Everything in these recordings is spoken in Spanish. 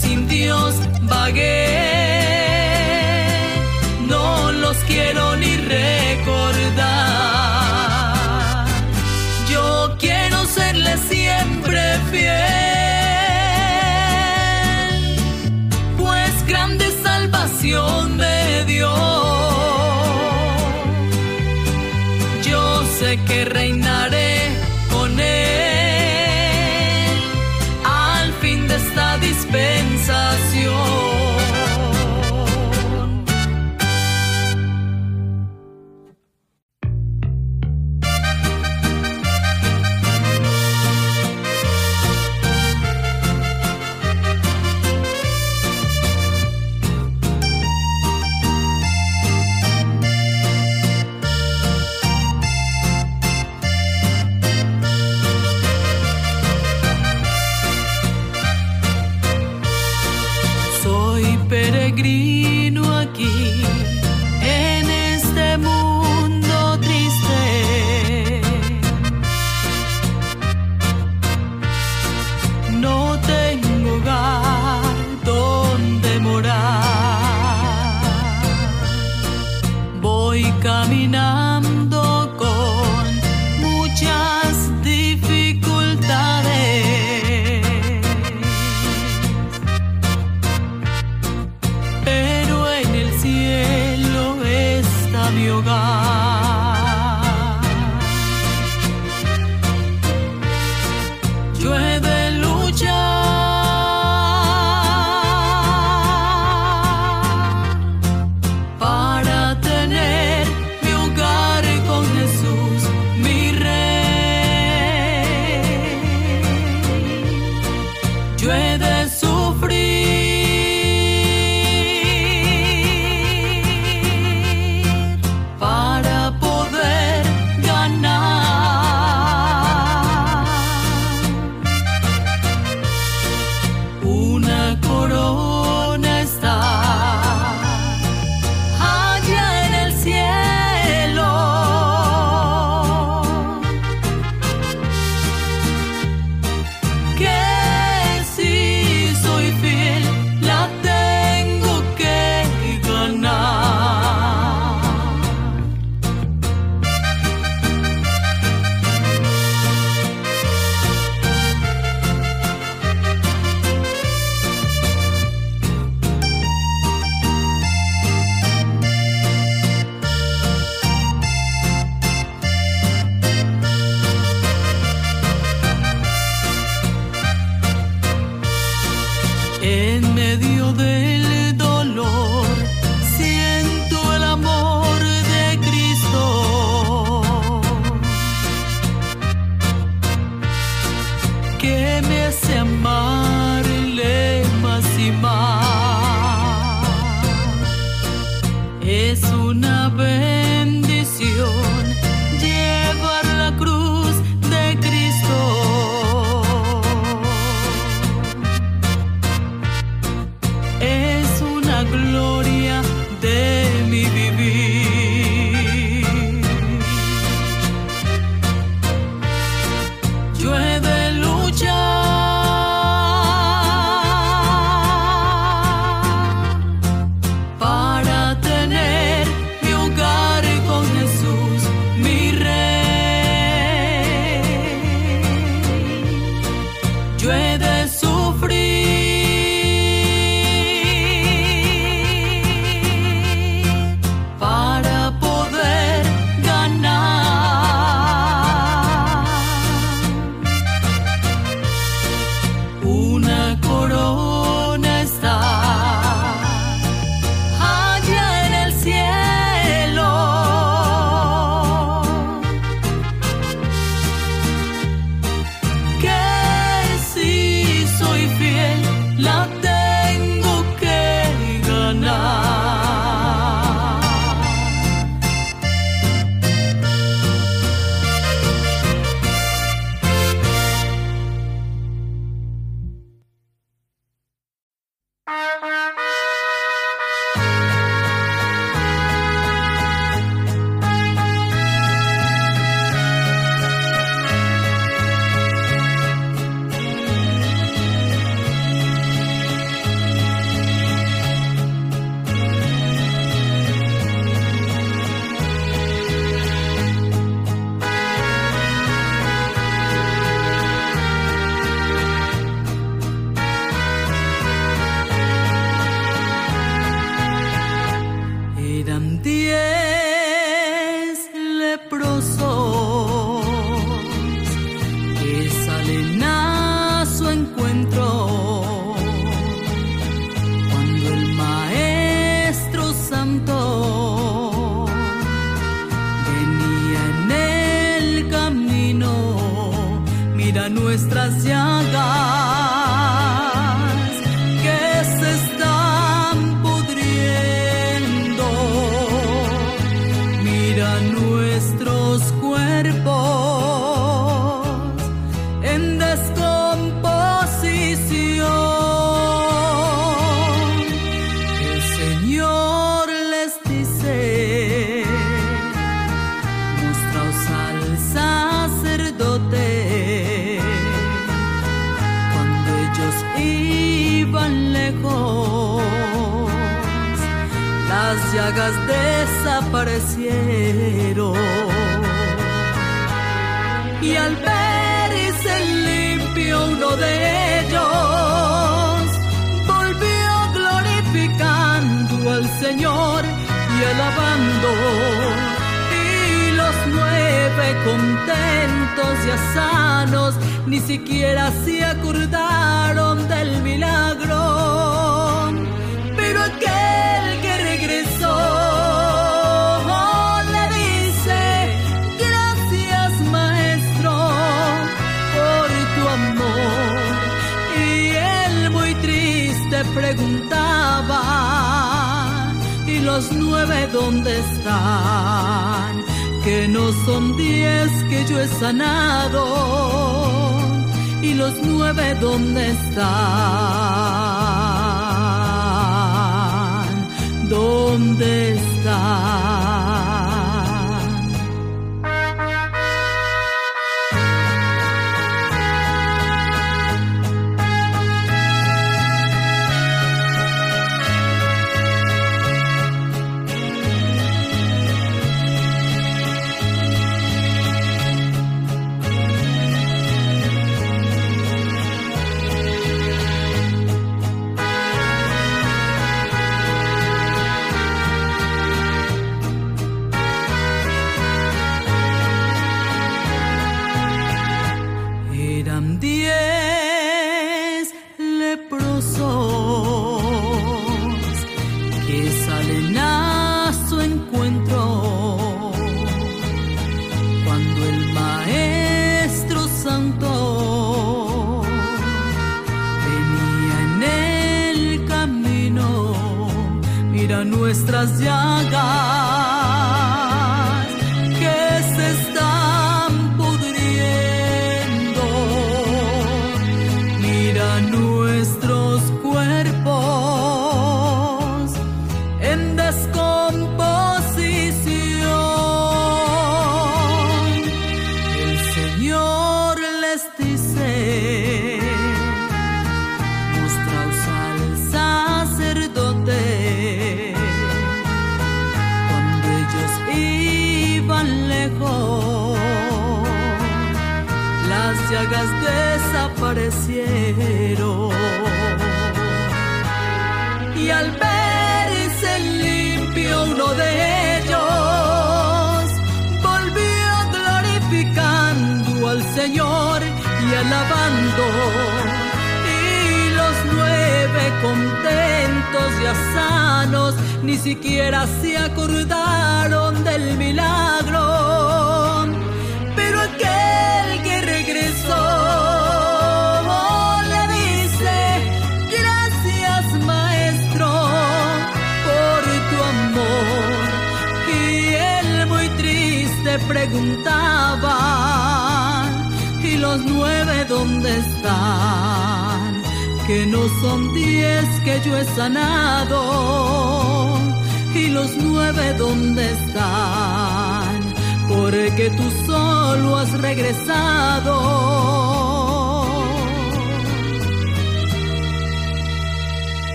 sin Dios vagué, no los quiero ni recordar.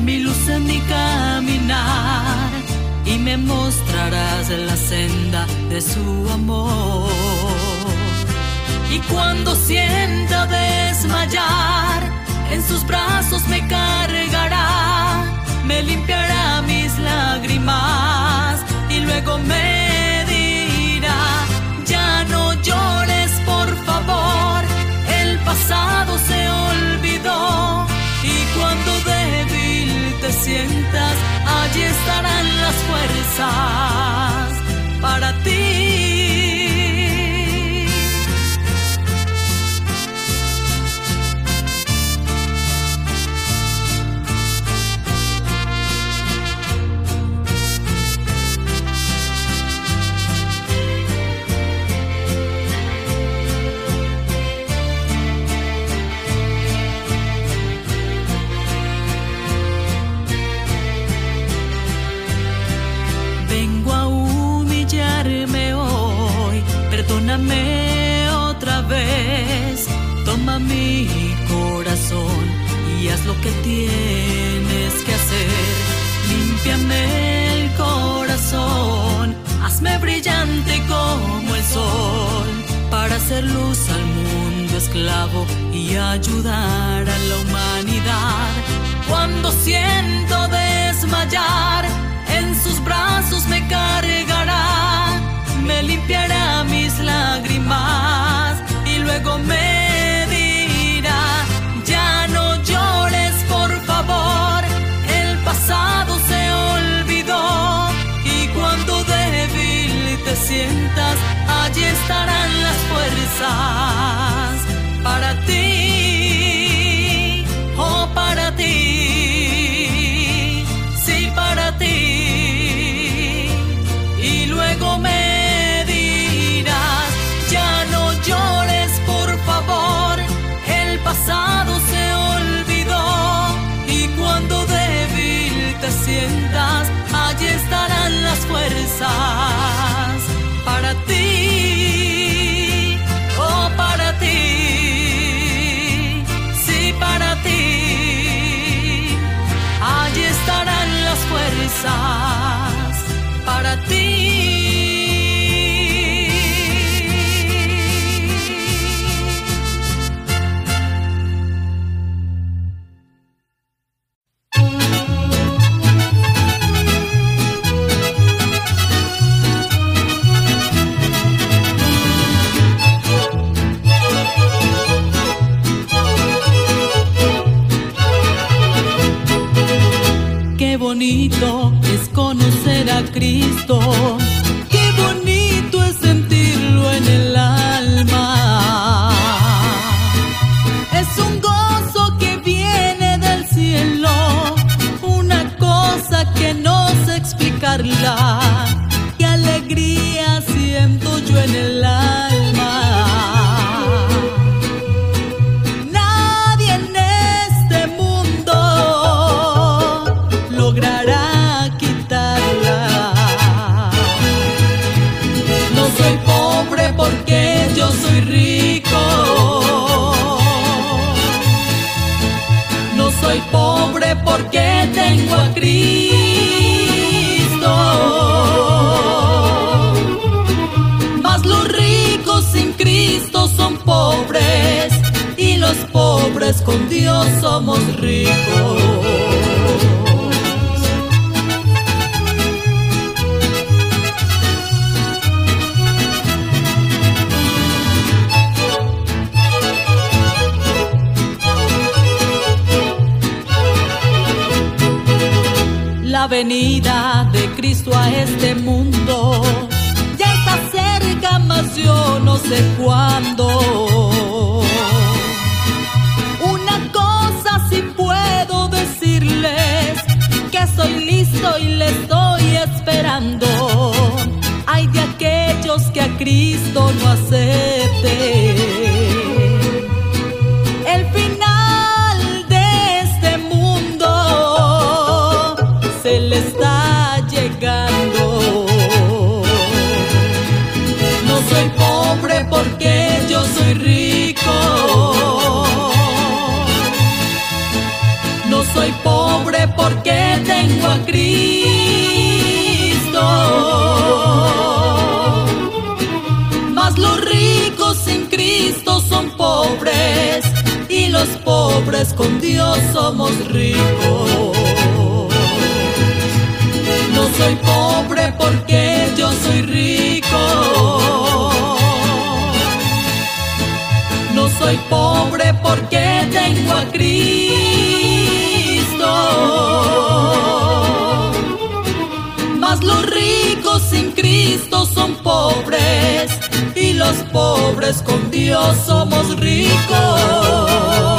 Mi luz en mi caminar y me mostrarás la senda de su amor. Y cuando sienta desmayar, en sus brazos me cargará, me limpiará mis lágrimas y luego me fuerzas y haz lo que tienes que hacer. Límpiame el corazón, hazme brillante como el sol, para hacer luz al mundo esclavo y ayudar a la humanidad. Cuando siento desmayar, en sus brazos me cargará, me limpiará mis lágrimas sientas, allí estarán las fuerzas para ti, Cristo. Qué bonito es sentirlo en el alma. Es un gozo que viene del cielo, una cosa que no sé explicarla. Pobres y los pobres con Dios somos ricos. Venida de Cristo a este mundo ya está cerca, mas yo no sé cuándo. Una cosa sí puedo decirles, que soy listo y le estoy esperando. Hay de aquellos que a Cristo no acepten. Cristo. Mas los ricos sin Cristo son pobres y los pobres con Dios somos ricos. No soy pobre porque yo soy rico. No soy pobre porque tengo a Cristo. Cristo son pobres y los pobres con Dios somos ricos.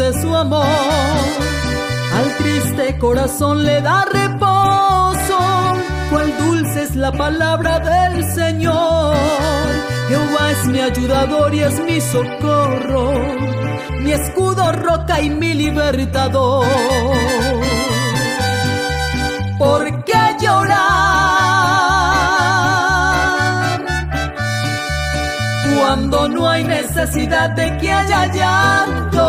De su amor. Al triste corazón le da reposo, cual dulce es la palabra del Señor. Jehová es mi ayudador y es mi socorro, mi escudo, roca y mi libertador. ¿Por qué llorar cuando no hay necesidad de que haya llanto?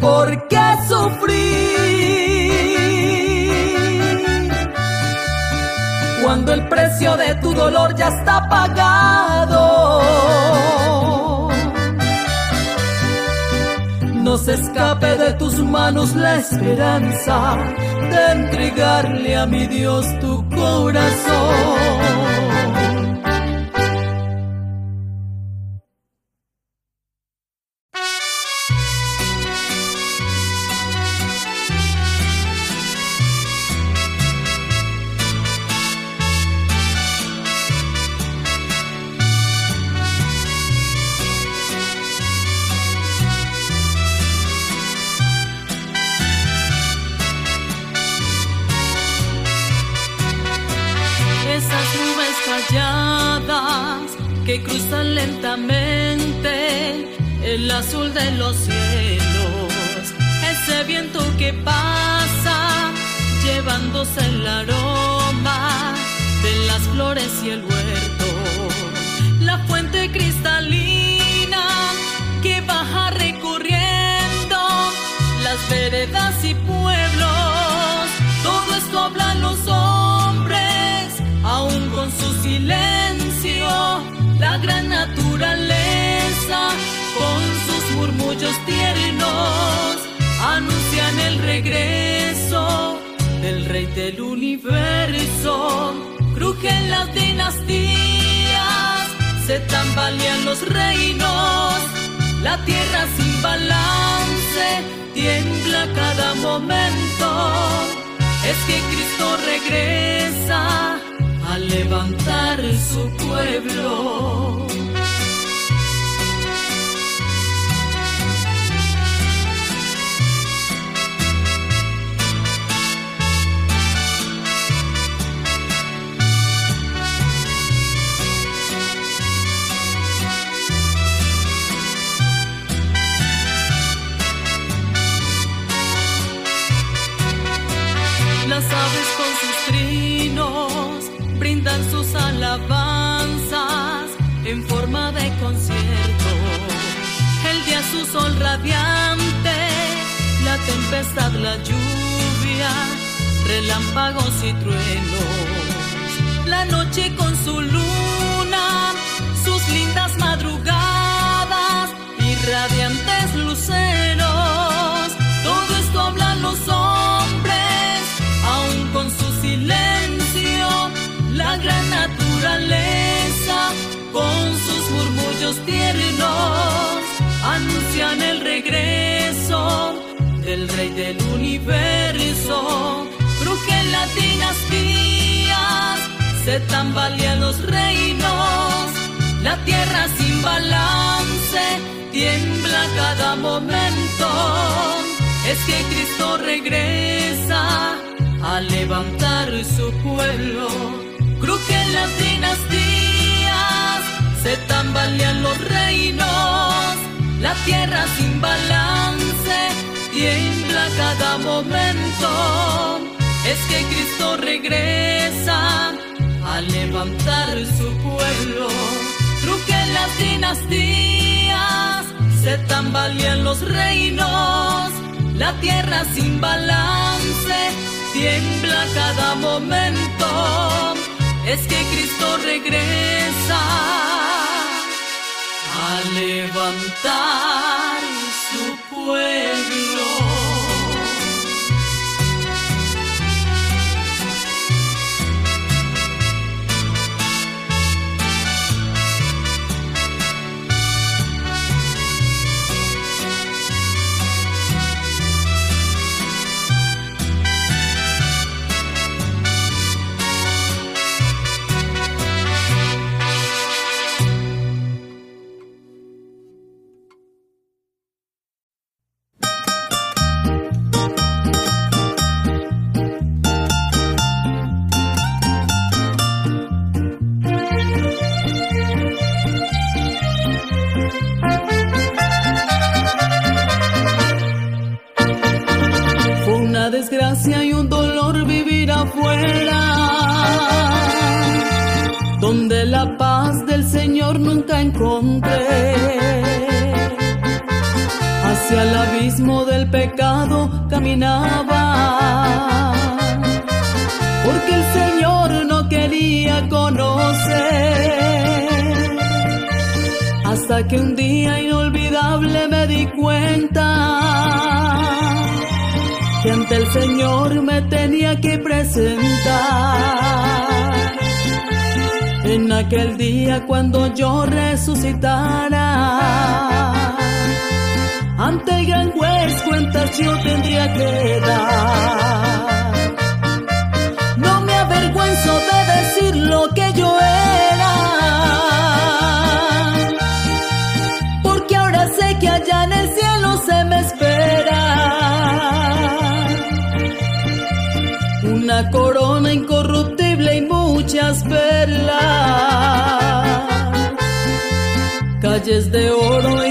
¿Por qué sufrir cuando el precio de tu dolor ya está pagado? no se escape de tus manos la esperanza de entregarle a mi Dios tu corazón. de los cielos, ese viento que pasa llevándose el regreso del rey del universo. Crujen las dinastías, se tambalean los reinos, la tierra sin balance tiembla cada momento. Es que Cristo regresa a levantar su pueblo. en forma de concierto. El día su sol radiante, la tempestad, la lluvia, relámpagos y truenos. La noche con su luz tiernos anuncian el regreso del rey del universo. Crujen las dinastías, se tambalean los reinos, la tierra sin balance tiembla cada momento. Es que Cristo regresa a levantar su pueblo. Crujen las dinastías se tambalean los reinos, la tierra sin balance tiembla cada momento. Es que Cristo regresa a levantar su pueblo, truquen las dinastías, se tambalean los reinos, la tierra sin balance tiembla cada momento. Es que Cristo regresa levantar su pueblo. Caminaba, porque el Señor no quería conocer, hasta que un día inolvidable me di cuenta que ante el Señor me tenía que presentar. En aquel día cuando yo resucitara ante el gran juez cuentas yo tendría que dar. No me avergüenzo de decir lo que yo era, porque ahora sé que allá en el cielo se me espera una corona incorruptible y muchas perlas calles de oro y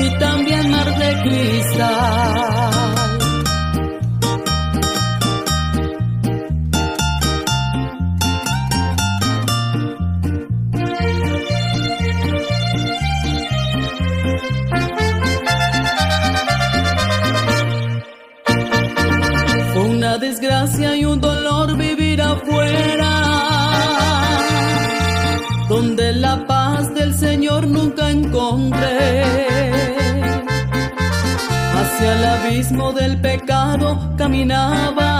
Hacia el abismo del pecado caminaba,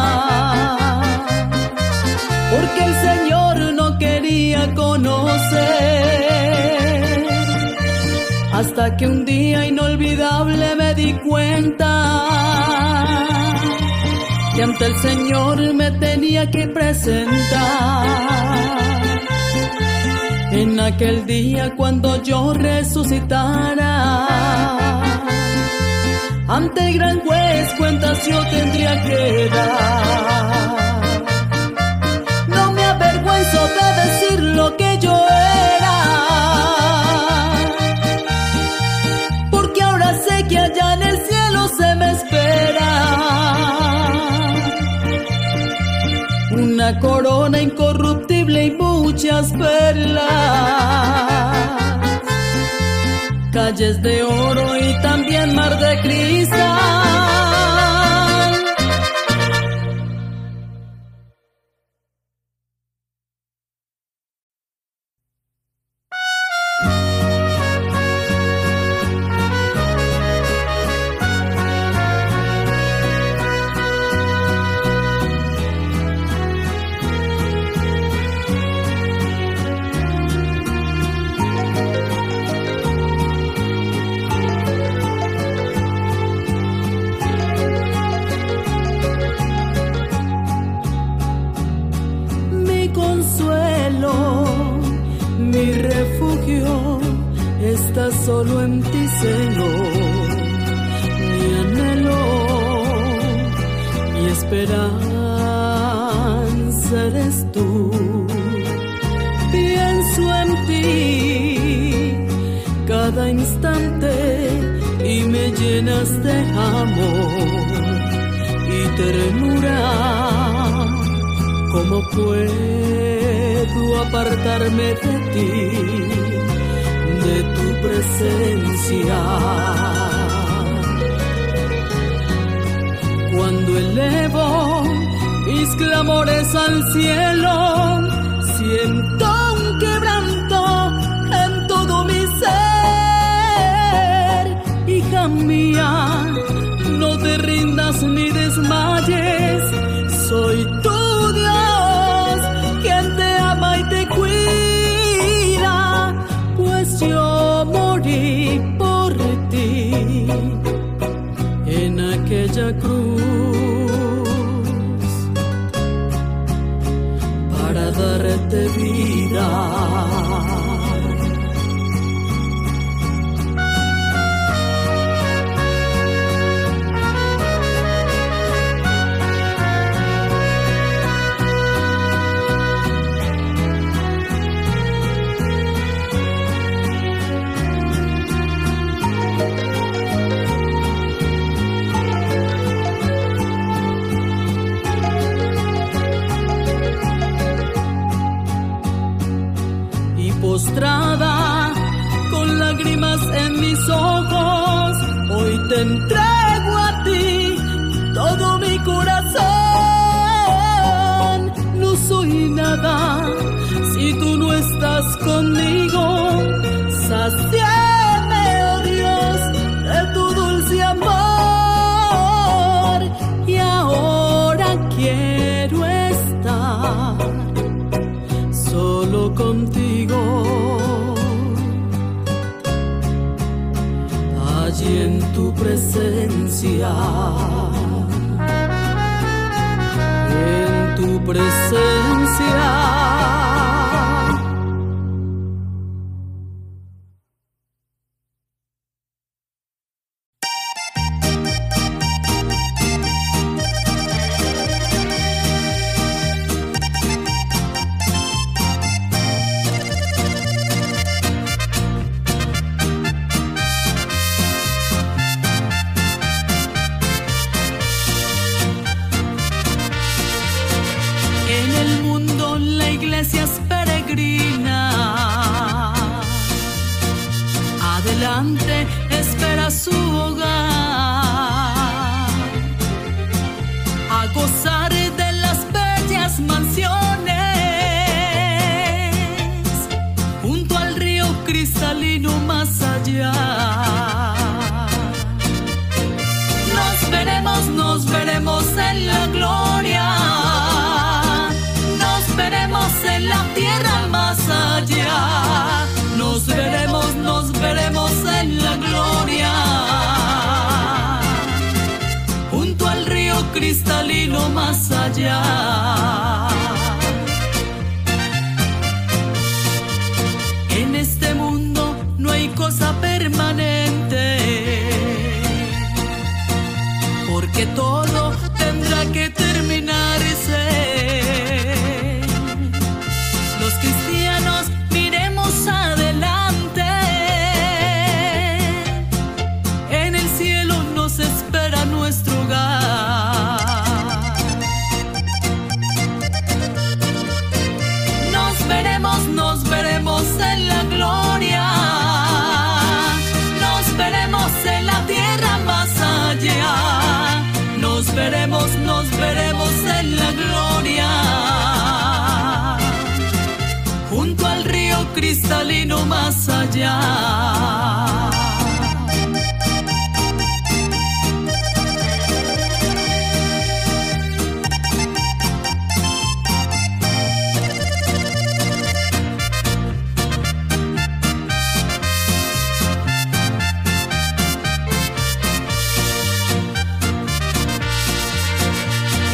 porque el Señor no quería conocer. Hasta que un día inolvidable me di cuenta que ante el Señor me tenía que presentar en aquel día cuando yo resucitara. Ante el gran juez cuentas yo tendría que dar. No me avergüenzo de decir lo que yo era. Porque ahora sé que allá en el cielo se me espera. Una corona incorruptible perlas, calles de oro y también mar de cristal. Presencia.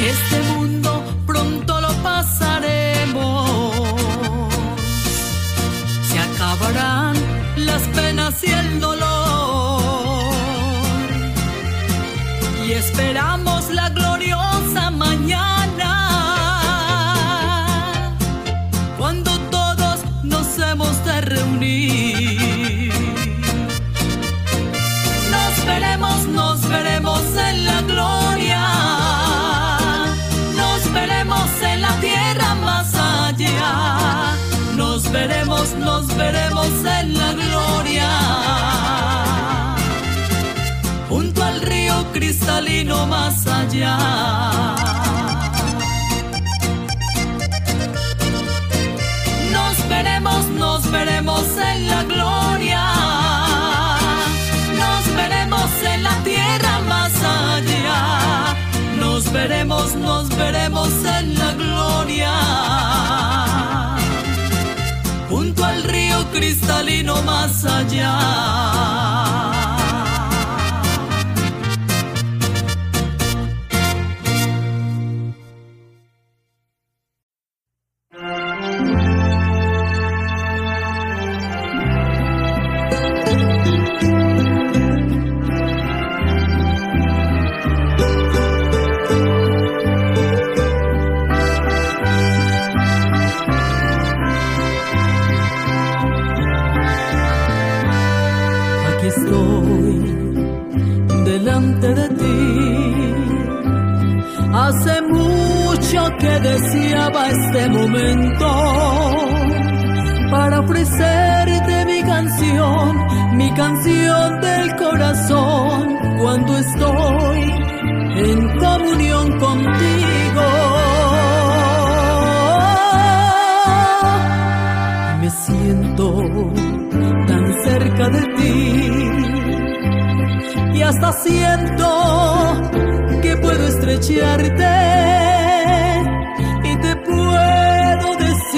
Y nos veremos en la gloria. Junto al río cristalino más allá. Nos veremos, nos veremos en la gloria. Nos veremos en la tierra más allá. Nos veremos, nos veremos en la gloria cristalino más allá. este momento para ofrecerte mi canción, mi canción del corazón, cuando estoy en comunión contigo. Me siento tan cerca de ti y hasta siento que puedo estrecharte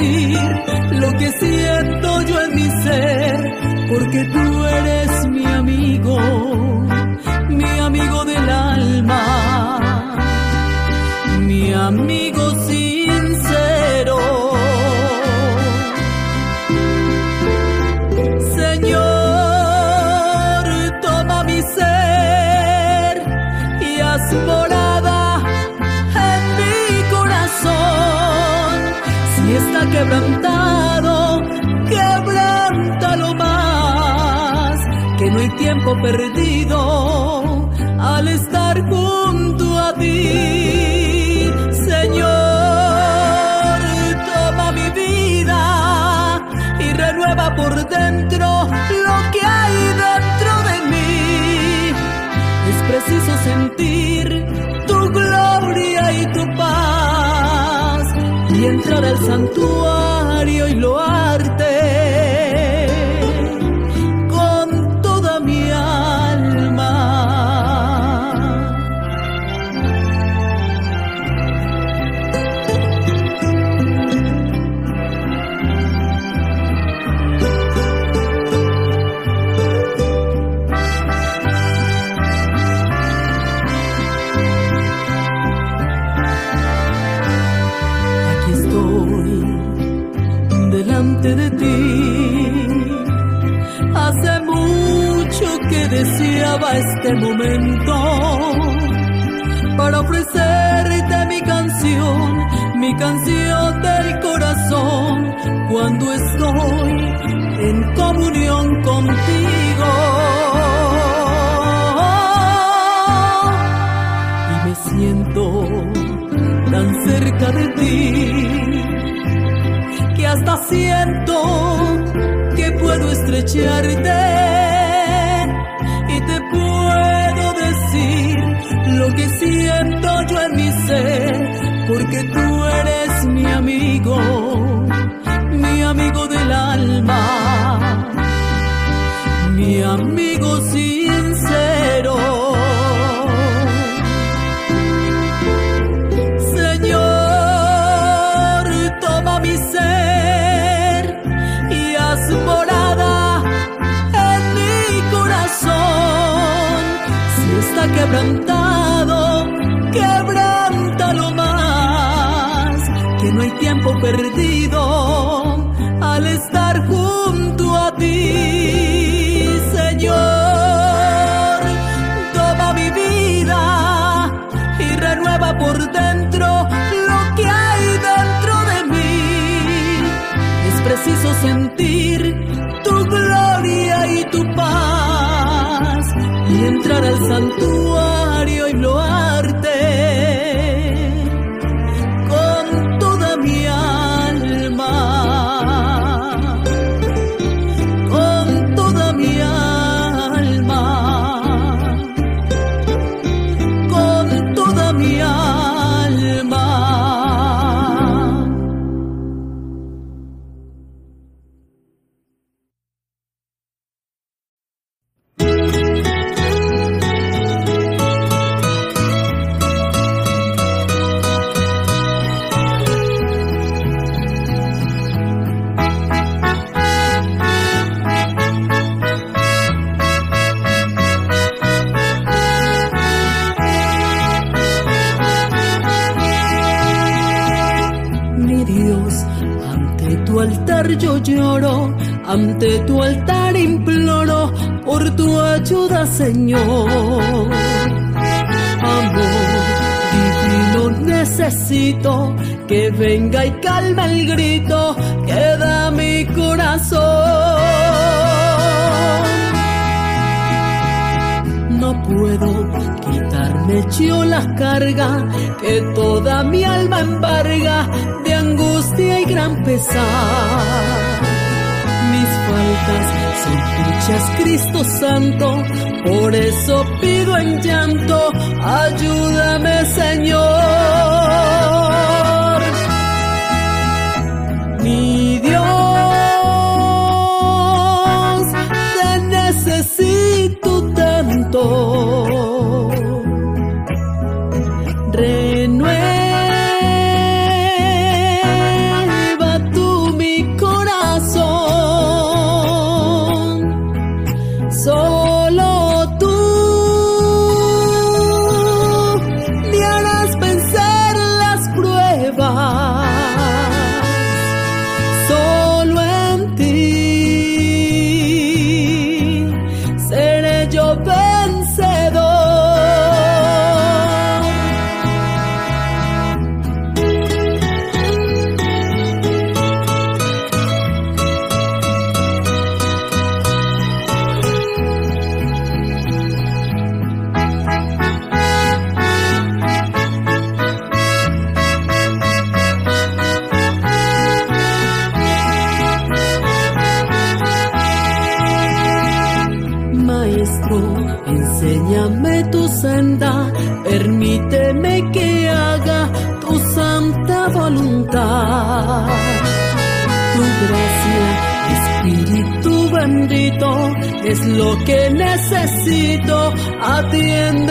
lo que siento yo en mi ser, porque tú eres mi amigo, mi amigo del alma, mi amigo quebrantado, perdido al estar junto a ti, Señor, toma mi vida y renueva por dentro lo que hay dentro de mí. Es preciso sentir tu gloria y tu paz y entrar al santuario y loarte. Este momento para ofrecerte mi canción, mi canción del corazón, cuando estoy en comunión contigo. Y me siento tan cerca de ti que hasta siento que puedo estrecharte porque tú eres mi amigo, mi amigo del alma, mi amigo sincero. Señor, toma mi ser y haz morada en mi corazón. Si está quebrantado perdido al estar junto a ti, Señor. Toma mi vida y renueva por dentro lo que hay dentro de mí. Es preciso sentir tu gloria y tu paz y entrar al santuario at the end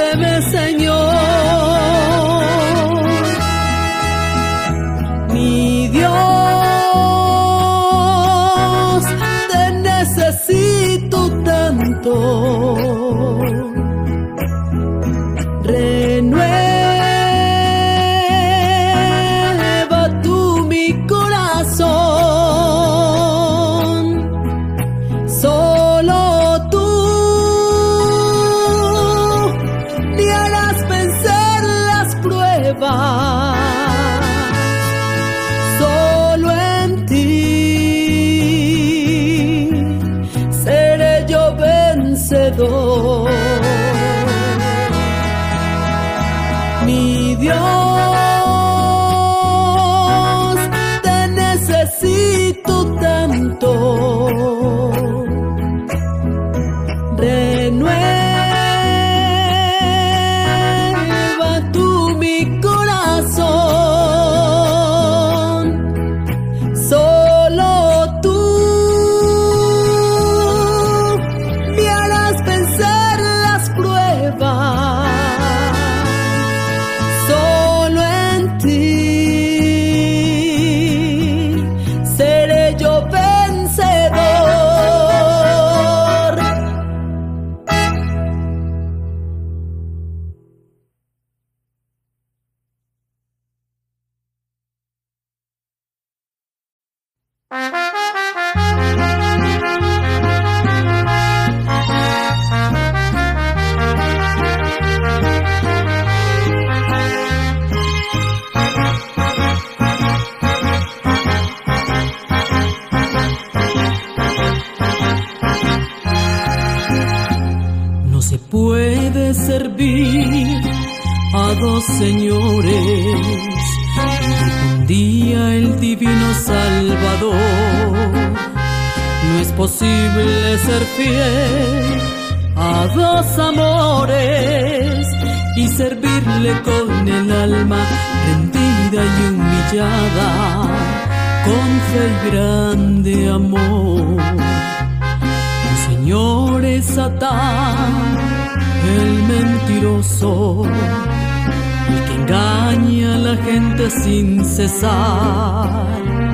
imposible ser fiel a dos amores y servirle con el alma rendida y humillada con fe y grande amor. El Señor es Satán, el mentiroso, el que engaña a la gente sin cesar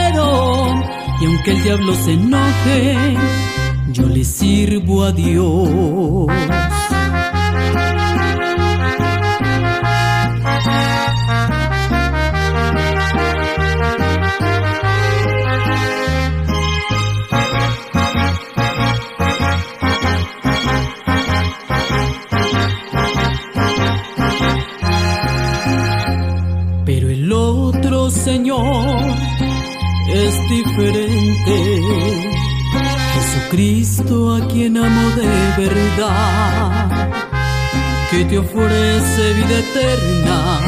Y aunque el diablo se enoje, yo le sirvo a Dios. Que te ofrece vida eterna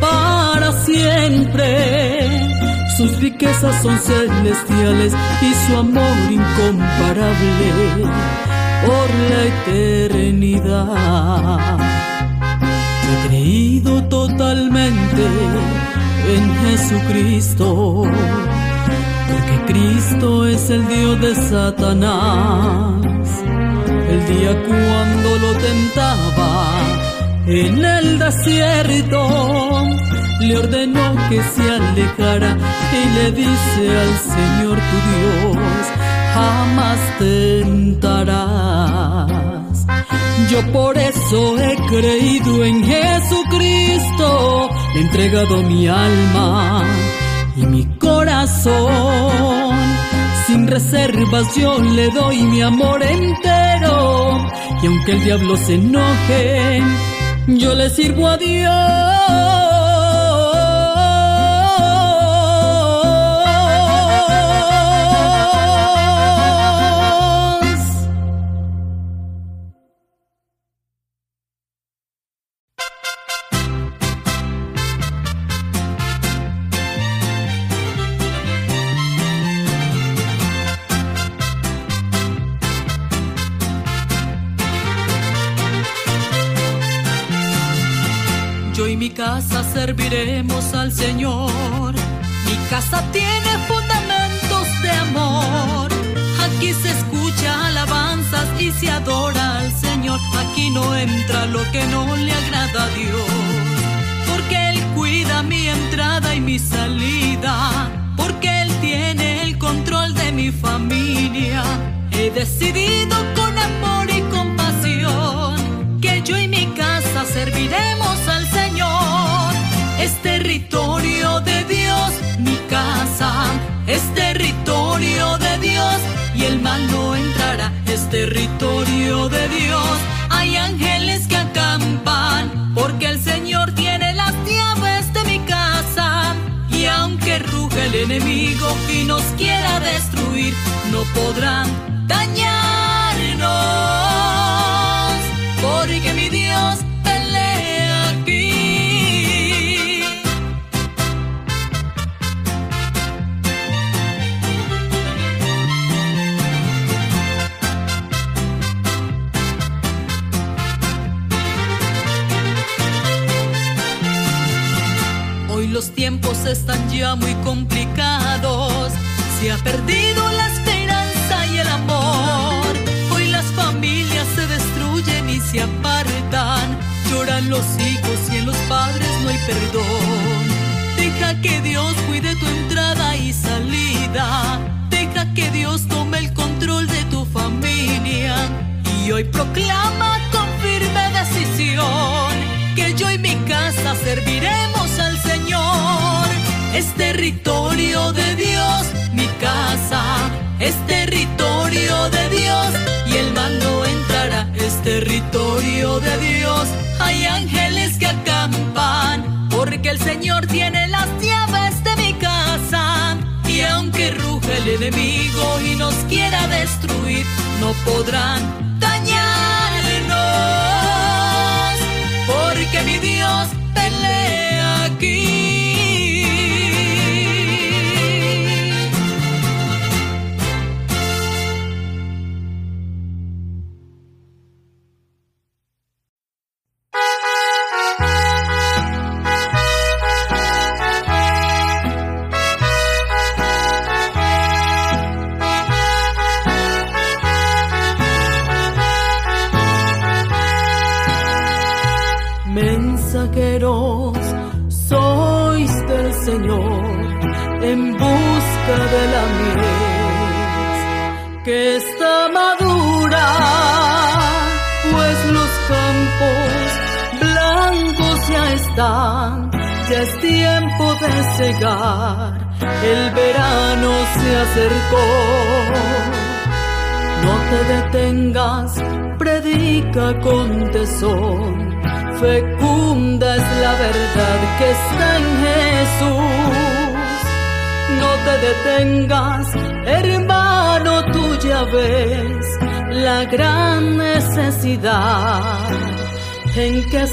para siempre. Sus riquezas son celestiales y su amor incomparable por la eternidad. He creído totalmente en Jesucristo porque Cristo es el Dios de Satanás día cuando lo tentaba en el desierto, le ordenó que se alejara y le dice al Señor tu Dios, jamás tentarás. Yo por eso he creído en Jesucristo, he entregado mi alma y mi corazón. Sin reservas yo le doy mi amor entero y aunque el diablo se enoje, yo le sirvo a Dios. serviremos al Señor. Doña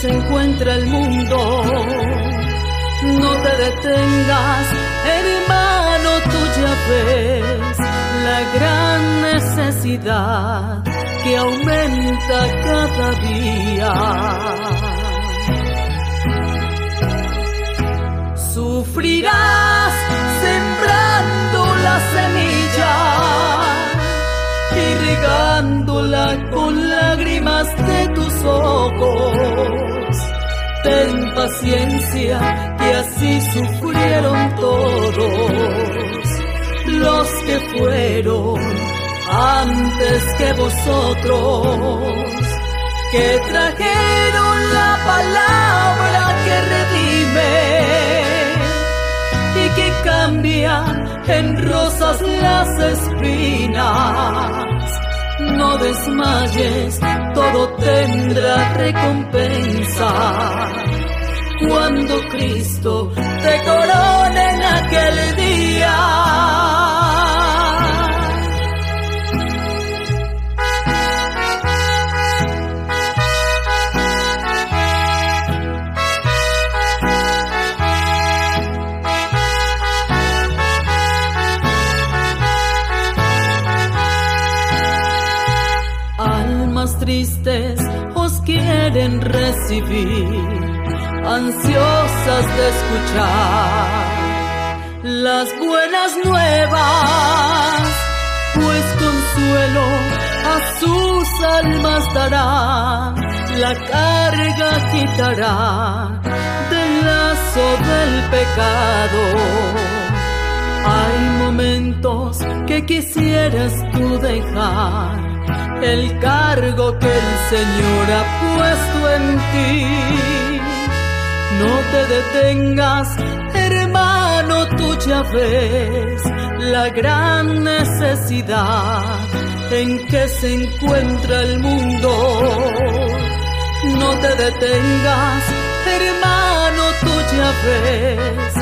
se encuentra el mundo. No te detengas, hermano, tú ya ves la gran necesidad que aumenta cada día. Sufrirás sembrando la semilla, irrigándola con lágrimas de tus ojos paciencia que así sufrieron todos los que fueron antes que vosotros, que trajeron la palabra que redime y que cambia en rosas las espinas. No desmayes, todo tendrá recompensa cuando Cristo te corone en aquel día. quieren recibir, ansiosas de escuchar las buenas nuevas, pues consuelo a sus almas dará, la carga quitará del lazo del pecado. Hay momentos que quisieras tú dejar el cargo que el Señor ha puesto en ti. No te detengas, hermano, tú ya ves la gran necesidad en que se encuentra el mundo. No te detengas, hermano, tú ya ves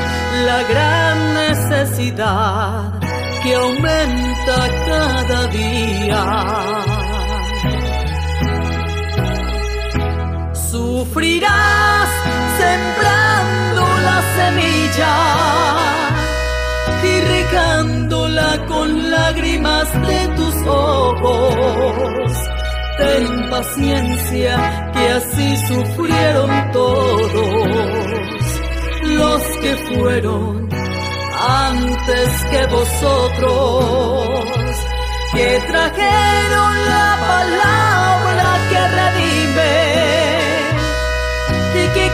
la gran necesidad que aumenta cada día. Sufrirás sembrando la semilla y regándola con lágrimas de tus ojos. Ten paciencia que así sufrieron todos los que fueron antes que vosotros, que trajeron la palabra que redime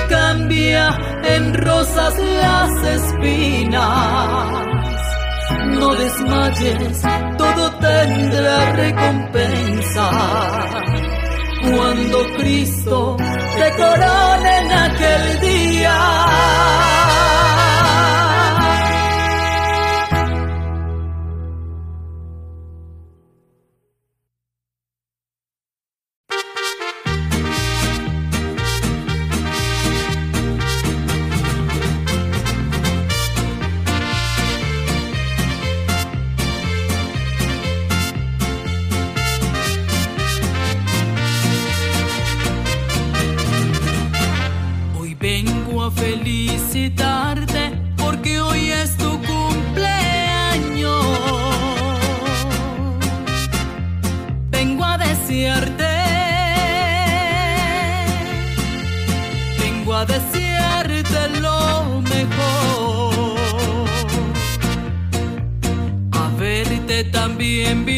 cambia en rosas las espinas. No desmayes, todo tendrá recompensa. Cuando Cristo te corone en aquel día. Felicidades, hoy te deseamos felicidades.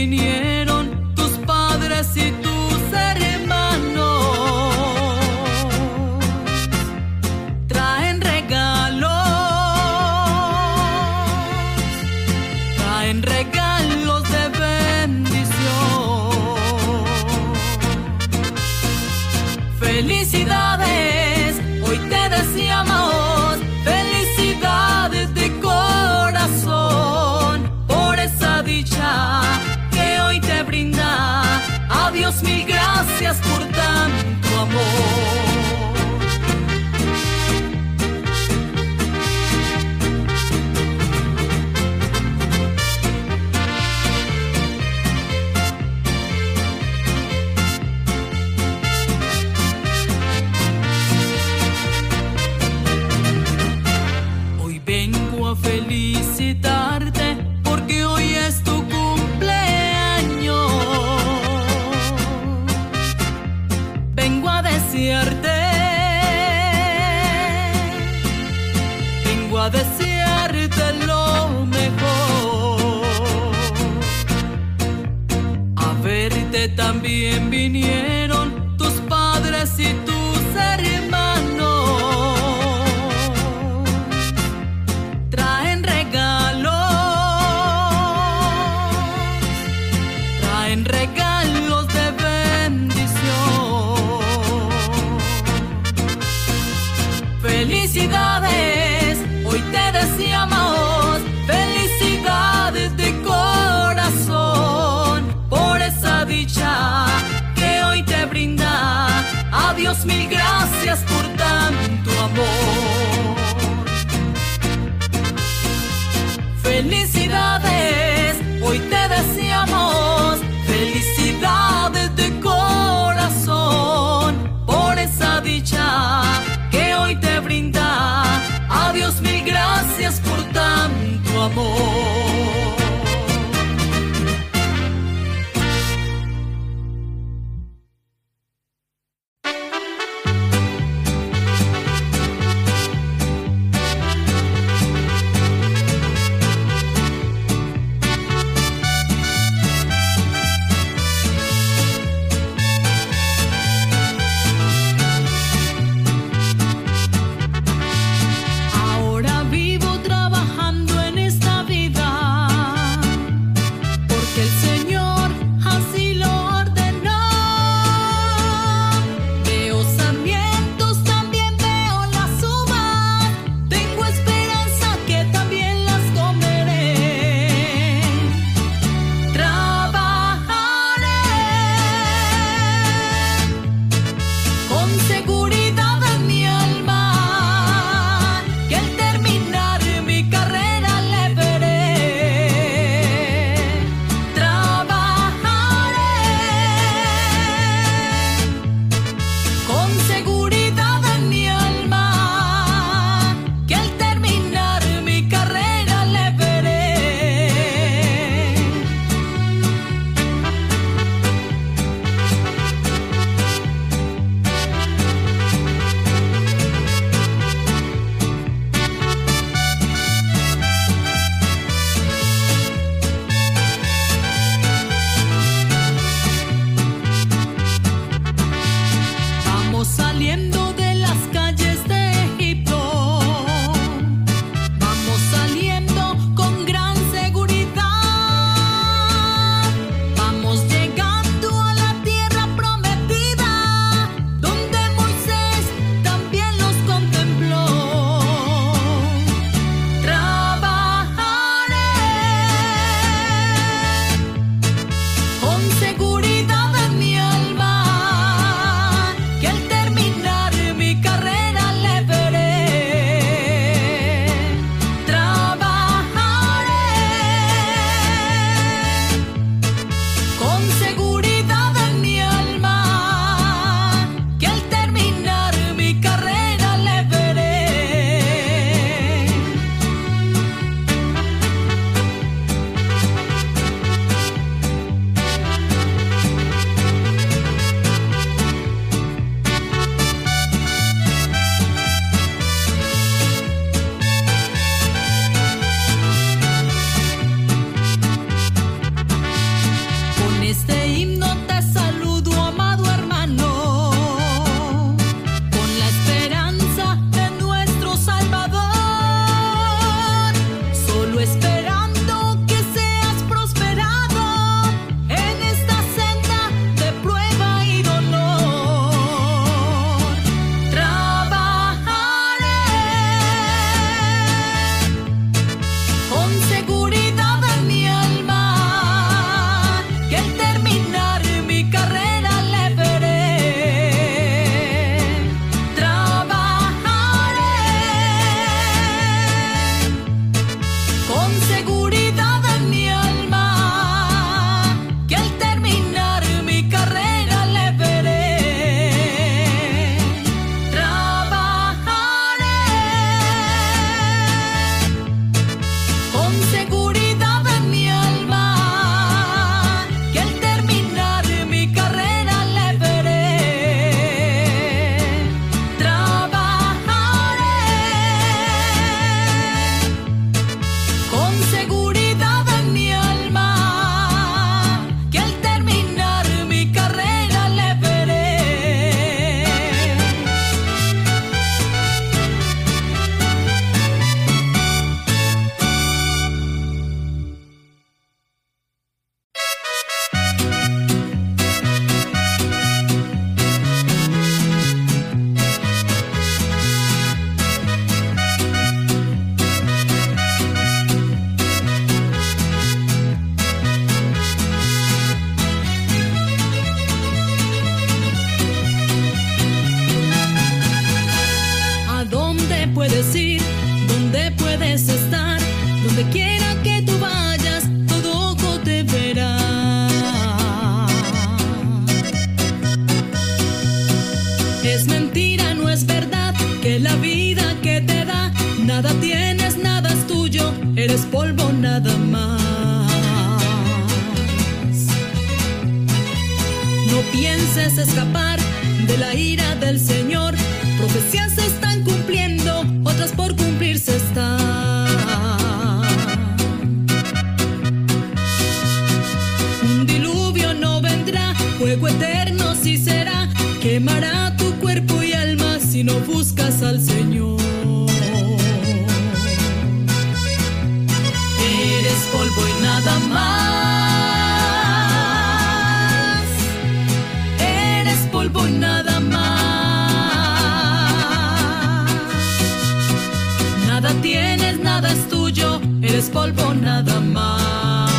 polvo nada más.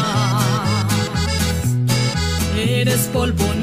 Eres polvo nada más.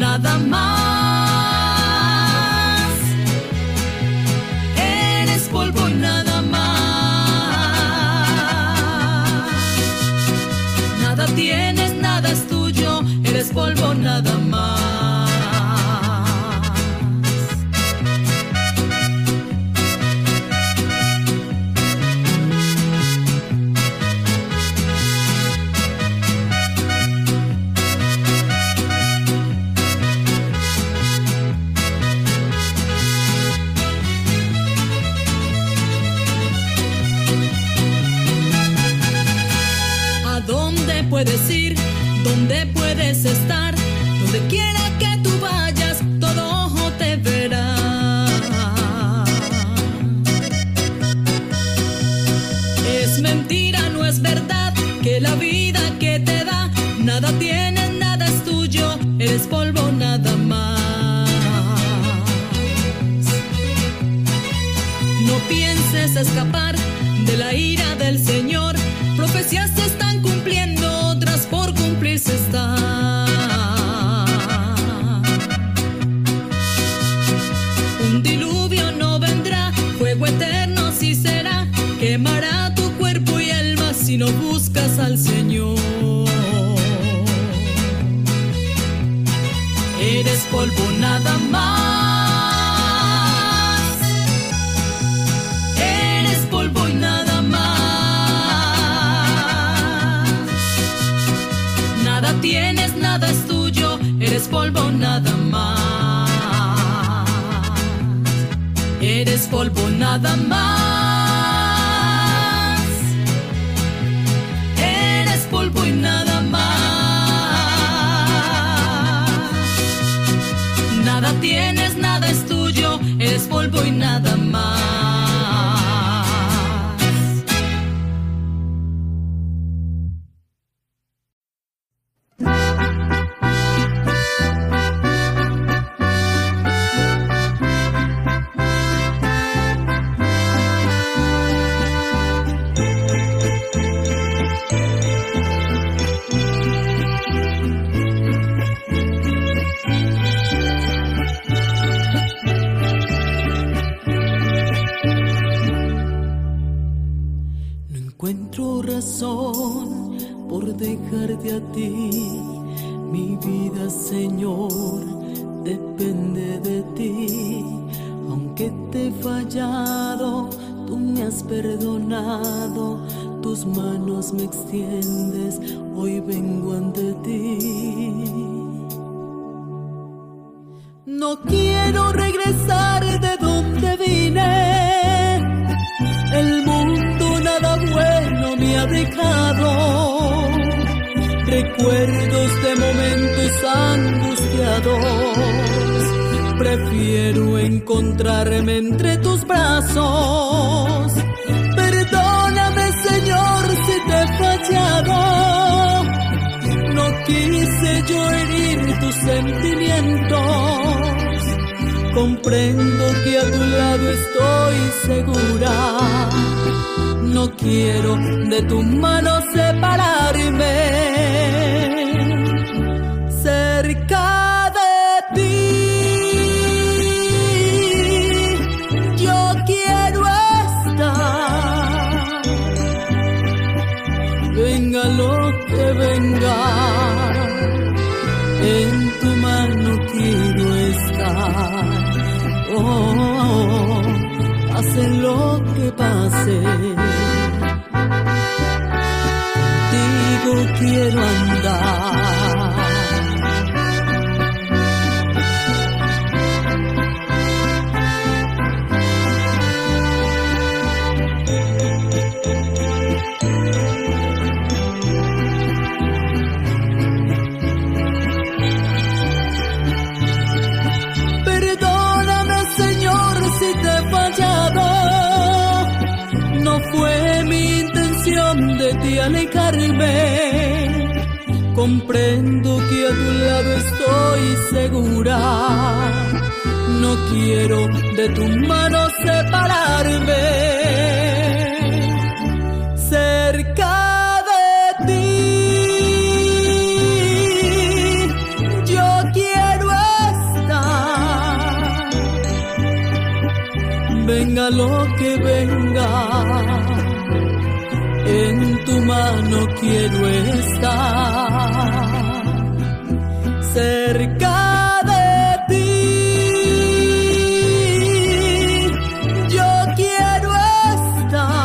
dependerte a ti. Mi vida, Señor, depende de ti. Aunque te he fallado, tú me has perdonado. Tus manos me extiendes, hoy vengo ante ti. No quiero prefiero encontrarme entre tus brazos. Perdóname, Señor, si te he fallado. No quise yo herir tus sentimientos. Comprendo que a tu lado estoy segura. No quiero de tu mano separarme. Alejarme. Comprendo que a tu lado estoy segura. No quiero de tu mano separarme. Cerca de ti. Yo quiero estar. Venga lo que venga en tu mano quiero estar, cerca de ti. Yo quiero estar,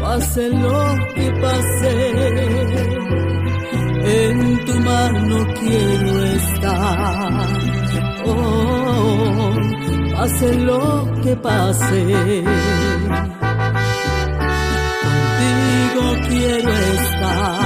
pase lo que pase. En tu mano quiero estar. Oh, pase lo que pase. Quiero estar.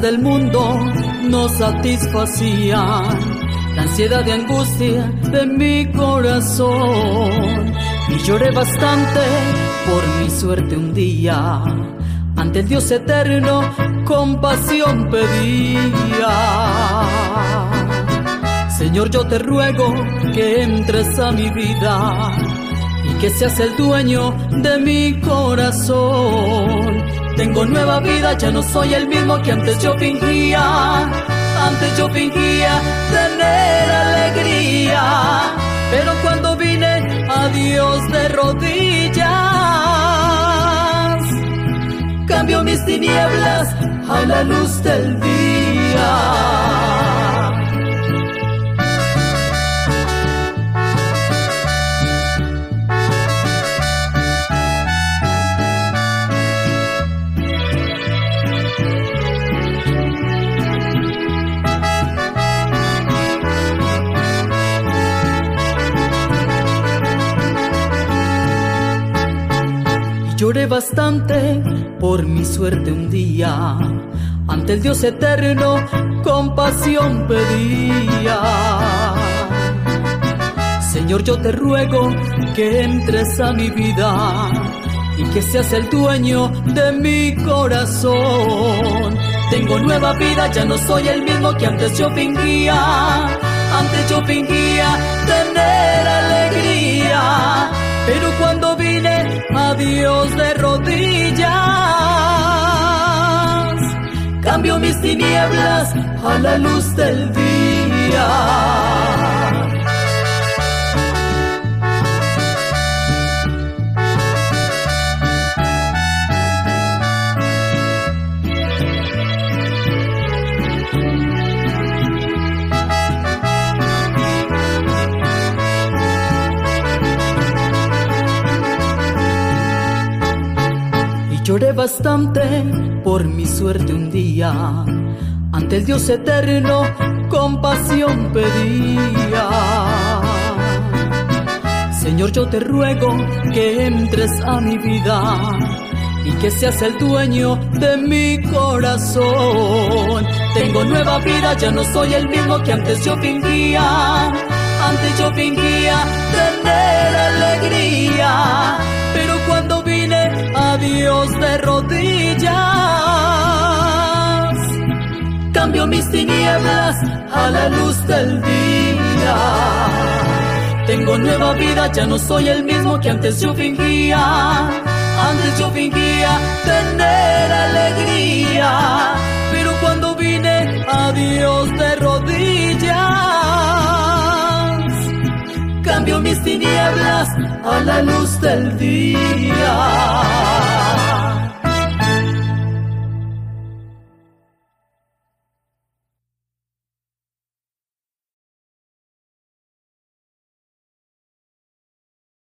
Del mundo no satisfacían la ansiedad y angustia de mi corazón. Y lloré bastante por mi suerte un día. Ante el Dios eterno, compasión pedía. Señor, yo te ruego que entres a mi vida y que seas el dueño de mi corazón. Tengo nueva vida, ya no soy el mismo que antes yo fingía. Antes yo fingía tener alegría, pero cuando vine a Dios de rodillas, cambió mis tinieblas a la luz del día. Bastante por mi suerte un día. Ante el Dios eterno, compasión pedía. Señor, yo te ruego que entres a mi vida y que seas el dueño de mi corazón. Tengo nueva vida, ya no soy el mismo que antes yo fingía. Antes yo fingía tener alegría, pero cuando vine Dios de rodillas, cambio mis tinieblas a la luz del día. Lloré bastante por mi suerte un día. Ante el Dios eterno, compasión pedía. Señor, yo te ruego que entres a mi vida y que seas el dueño de mi corazón. Tengo nueva vida, ya no soy el mismo que antes yo fingía. Antes yo fingía tener alegría, pero cuando Dios de rodillas, cambio mis tinieblas a la luz del día. Tengo nueva vida, ya no soy el mismo que antes yo fingía. Antes yo fingía tener alegría, pero cuando vine a Dios de rodillas, cambio mis tinieblas a la luz del día.